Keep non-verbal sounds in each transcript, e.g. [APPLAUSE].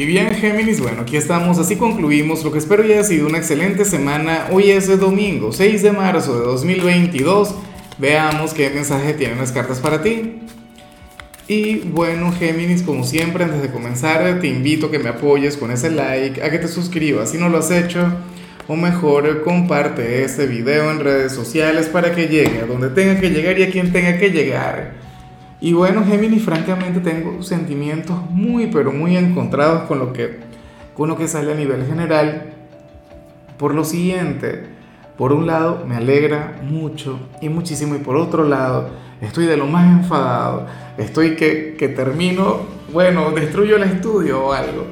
Y bien, Géminis, bueno, aquí estamos, así concluimos lo que espero ya haya sido una excelente semana. Hoy es el domingo, 6 de marzo de 2022. Veamos qué mensaje tienen las cartas para ti. Y bueno, Géminis, como siempre, antes de comenzar, te invito a que me apoyes con ese like, a que te suscribas si no lo has hecho, o mejor, comparte este video en redes sociales para que llegue a donde tenga que llegar y a quien tenga que llegar. Y bueno, Géminis, francamente tengo sentimientos muy, pero muy encontrados con lo que, con lo que sale a nivel general. Por lo siguiente, por un lado me alegra mucho y muchísimo, y por otro lado estoy de lo más enfadado. Estoy que, que termino, bueno, destruyo el estudio o algo.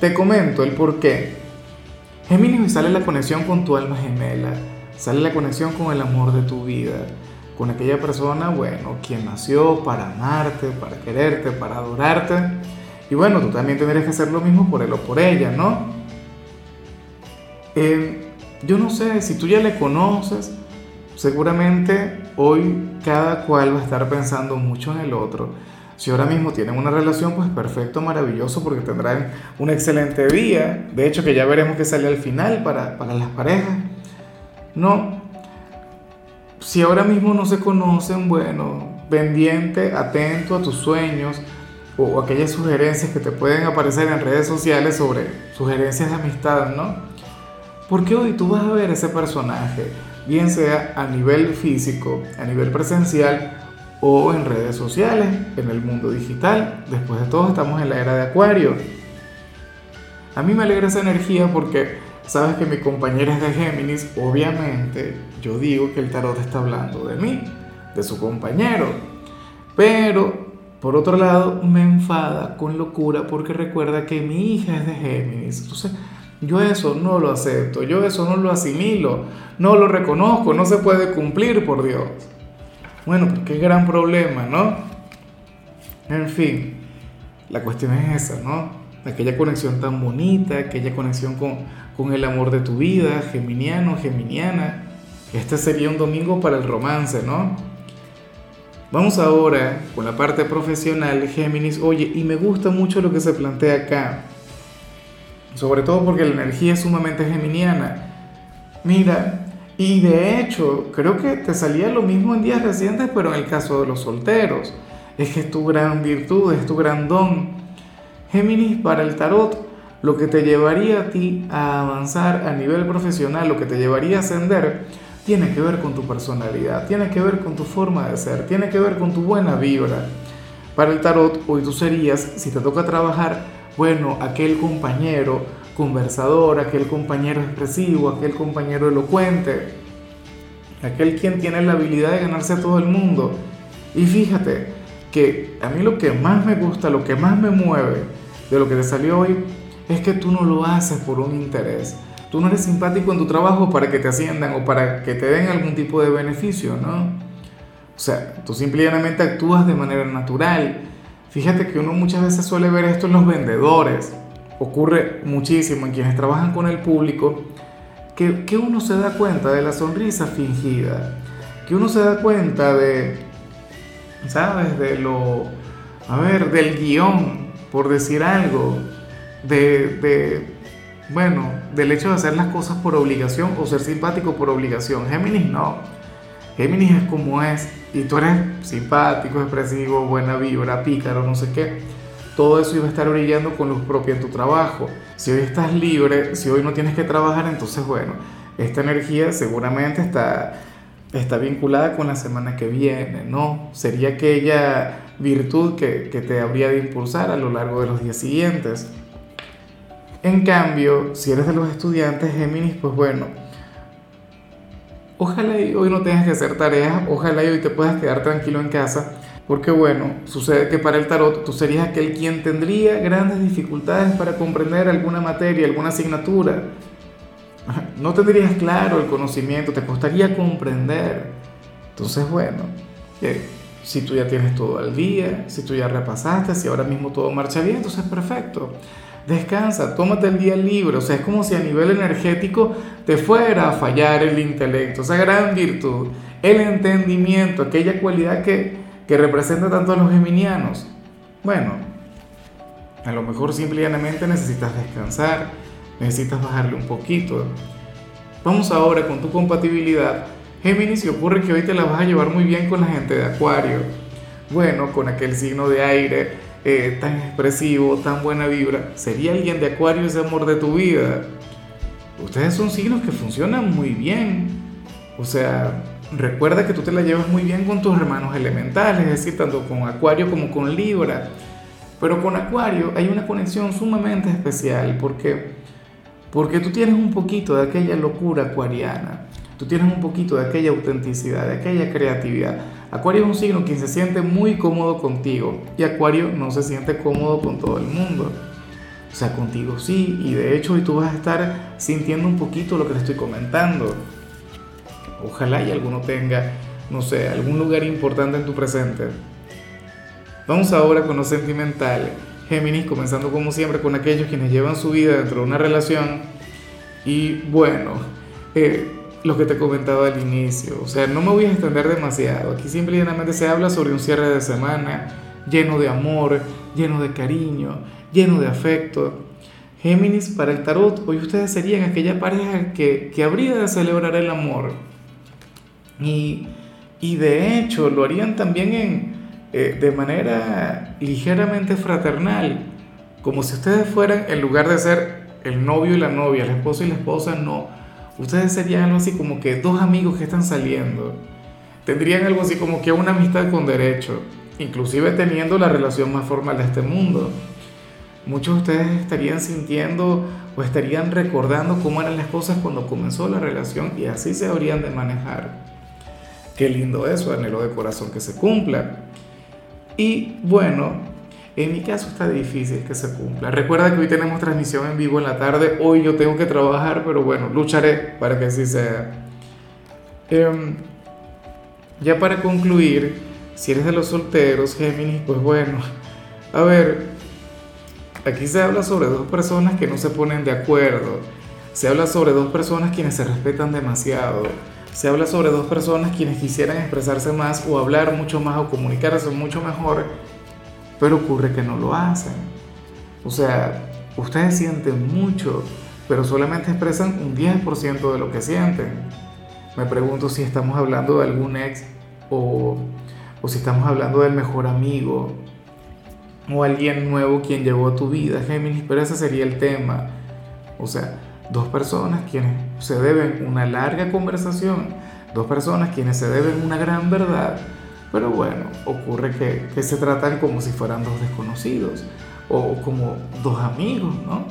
Te comento el por qué. Géminis sale la conexión con tu alma gemela, sale la conexión con el amor de tu vida con aquella persona, bueno, quien nació para amarte, para quererte, para adorarte. Y bueno, tú también tendrías que hacer lo mismo por él o por ella, ¿no? Eh, yo no sé, si tú ya le conoces, seguramente hoy cada cual va a estar pensando mucho en el otro. Si ahora mismo tienen una relación, pues perfecto, maravilloso, porque tendrán un excelente día. De hecho, que ya veremos que sale al final para, para las parejas. No, si ahora mismo no se conocen, bueno, pendiente, atento a tus sueños o aquellas sugerencias que te pueden aparecer en redes sociales sobre sugerencias de amistad, ¿no? Porque hoy tú vas a ver ese personaje, bien sea a nivel físico, a nivel presencial o en redes sociales, en el mundo digital. Después de todo estamos en la era de Acuario. A mí me alegra esa energía porque Sabes que mi compañera es de Géminis, obviamente yo digo que el tarot está hablando de mí, de su compañero. Pero, por otro lado, me enfada con locura porque recuerda que mi hija es de Géminis. Entonces, yo eso no lo acepto, yo eso no lo asimilo, no lo reconozco, no se puede cumplir, por Dios. Bueno, pues qué gran problema, ¿no? En fin, la cuestión es esa, ¿no? Aquella conexión tan bonita, aquella conexión con, con el amor de tu vida, geminiano, geminiana. Este sería un domingo para el romance, ¿no? Vamos ahora con la parte profesional, Géminis. Oye, y me gusta mucho lo que se plantea acá, sobre todo porque la energía es sumamente geminiana. Mira, y de hecho, creo que te salía lo mismo en días recientes, pero en el caso de los solteros. Es que es tu gran virtud, es tu gran don. Géminis para el tarot, lo que te llevaría a ti a avanzar a nivel profesional, lo que te llevaría a ascender, tiene que ver con tu personalidad, tiene que ver con tu forma de ser, tiene que ver con tu buena vibra. Para el tarot, hoy tú serías, si te toca trabajar, bueno, aquel compañero conversador, aquel compañero expresivo, aquel compañero elocuente, aquel quien tiene la habilidad de ganarse a todo el mundo. Y fíjate que a mí lo que más me gusta, lo que más me mueve, de lo que te salió hoy es que tú no lo haces por un interés. Tú no eres simpático en tu trabajo para que te asciendan o para que te den algún tipo de beneficio, ¿no? O sea, tú simplemente actúas de manera natural. Fíjate que uno muchas veces suele ver esto en los vendedores. Ocurre muchísimo en quienes trabajan con el público, que, que uno se da cuenta de la sonrisa fingida, que uno se da cuenta de, ¿sabes? De lo, a ver, del guion por decir algo, de, bueno, del hecho de hacer las cosas por obligación o ser simpático por obligación. Géminis no. Géminis es como es y tú eres simpático, expresivo, buena vibra, pícaro, no sé qué. Todo eso iba a estar brillando con luz propia en tu trabajo. Si hoy estás libre, si hoy no tienes que trabajar, entonces bueno, esta energía seguramente está, está vinculada con la semana que viene, ¿no? Sería aquella virtud que, que te habría de impulsar a lo largo de los días siguientes. En cambio, si eres de los estudiantes Géminis, pues bueno, ojalá y hoy no tengas que hacer tareas, ojalá y hoy te puedas quedar tranquilo en casa, porque bueno, sucede que para el tarot tú serías aquel quien tendría grandes dificultades para comprender alguna materia, alguna asignatura. [LAUGHS] No tendrías claro el conocimiento, te costaría comprender. Entonces, bueno, eh, si tú ya tienes todo al día, si tú ya repasaste, si ahora mismo todo marcha bien, entonces perfecto. Descansa, tómate el día libre. O sea, es como si a nivel energético te fuera a fallar el intelecto, esa gran virtud, el entendimiento, aquella cualidad que, que representa tanto a los geminianos. Bueno, A lo mejor simplemente necesitas descansar, necesitas bajarle un poquito. Vamos ahora con tu compatibilidad. Géminis, y ocurre que hoy te la vas a llevar muy bien con la gente de Acuario. Bueno, con aquel signo de aire eh, tan expresivo, tan buena vibra. ¿Sería alguien de Acuario ese amor de tu vida? Ustedes son signos que funcionan muy bien. O sea, recuerda que tú te la llevas muy bien con tus hermanos elementales, es decir, tanto con Acuario como con Libra. Pero con Acuario hay una conexión sumamente especial porque, porque tú tienes un poquito de aquella locura acuariana, tú tienes un poquito de aquella autenticidad, de aquella creatividad. Acuario es un signo que se siente muy cómodo contigo y Acuario no se siente cómodo con todo el mundo. O sea, contigo sí, y de hecho hoy tú vas a estar sintiendo un poquito lo que te estoy comentando. Ojalá y alguno tenga, no sé, algún lugar importante en tu presente. Vamos ahora con lo sentimental. Géminis, comenzando como siempre con aquellos quienes llevan su vida dentro de una relación. Y bueno, eh, lo que te he comentado al inicio, o sea, no me voy a extender demasiado. Aquí simplemente se habla sobre un cierre de semana lleno de amor, lleno de cariño, lleno de afecto. Géminis, para el tarot, hoy ustedes serían aquella pareja que, que habría de celebrar el amor. Y, y de hecho lo harían también en, eh, de manera ligeramente fraternal, como si ustedes fueran, en lugar de ser el novio y la novia, el esposo y la esposa, no, ustedes serían algo así como que dos amigos que están saliendo, tendrían algo así como que una amistad con derecho, inclusive teniendo la relación más formal de este mundo. Muchos de ustedes estarían sintiendo o estarían recordando cómo eran las cosas cuando comenzó la relación y así se habrían de manejar. Qué lindo eso, anhelo de corazón que se cumpla. Y bueno, en mi caso está difícil que se cumpla. Recuerda que hoy tenemos transmisión en vivo en la tarde. Hoy yo tengo que trabajar, pero bueno, lucharé para que así sea. Em, ya para concluir, si eres de los solteros, Géminis, pues bueno, a ver, aquí se habla sobre dos personas que no se ponen de acuerdo. Se habla sobre dos personas quienes se respetan demasiado se habla sobre dos personas quienes quisieran expresarse más o hablar mucho más o comunicarse mucho mejor, pero ocurre que no lo hacen. O sea, ustedes sienten mucho, pero solamente expresan un 10% de lo que sienten. Me pregunto si estamos hablando de algún ex o, o si estamos hablando del mejor amigo o alguien nuevo quien llegó a tu vida, Géminis, pero ese sería el tema. O sea, Dos personas quienes se deben una larga conversación, dos personas quienes se deben una gran verdad, pero bueno, ocurre que, se tratan como si fueran dos desconocidos o como dos amigos, ¿no?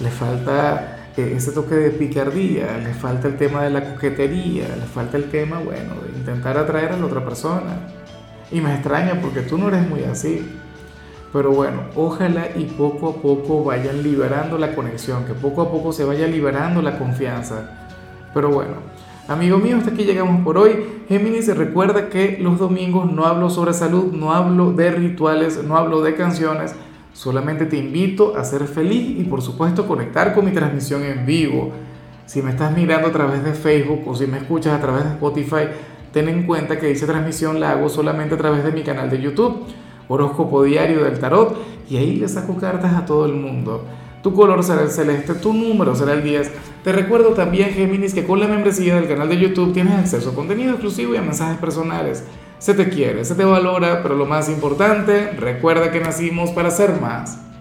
Le falta eh, ese toque de picardía, le falta el tema de la coquetería, le falta el tema, bueno, de intentar atraer a la otra persona. Y me extraña porque tú no eres muy así. Pero bueno, ojalá y poco a poco vayan liberando la conexión, que poco a poco se vaya liberando la confianza. Pero bueno, amigo mío, hasta aquí llegamos por hoy. Géminis, recuerda que los domingos no hablo sobre salud, no hablo de rituales, no hablo de canciones. Solamente te invito a ser feliz y por supuesto conectar con mi transmisión en vivo. Si me estás mirando a través de Facebook o si me escuchas a través de Spotify, ten en cuenta que esa transmisión la hago solamente a través de mi canal de YouTube horóscopo diario del tarot y ahí le saco cartas a todo el mundo. Tu color será el celeste, tu número será el 10. Te recuerdo también, Géminis, que con la membresía del canal de YouTube tienes acceso a contenido exclusivo y a mensajes personales. Se te quiere, se te valora, pero lo más importante, recuerda que nacimos para ser más.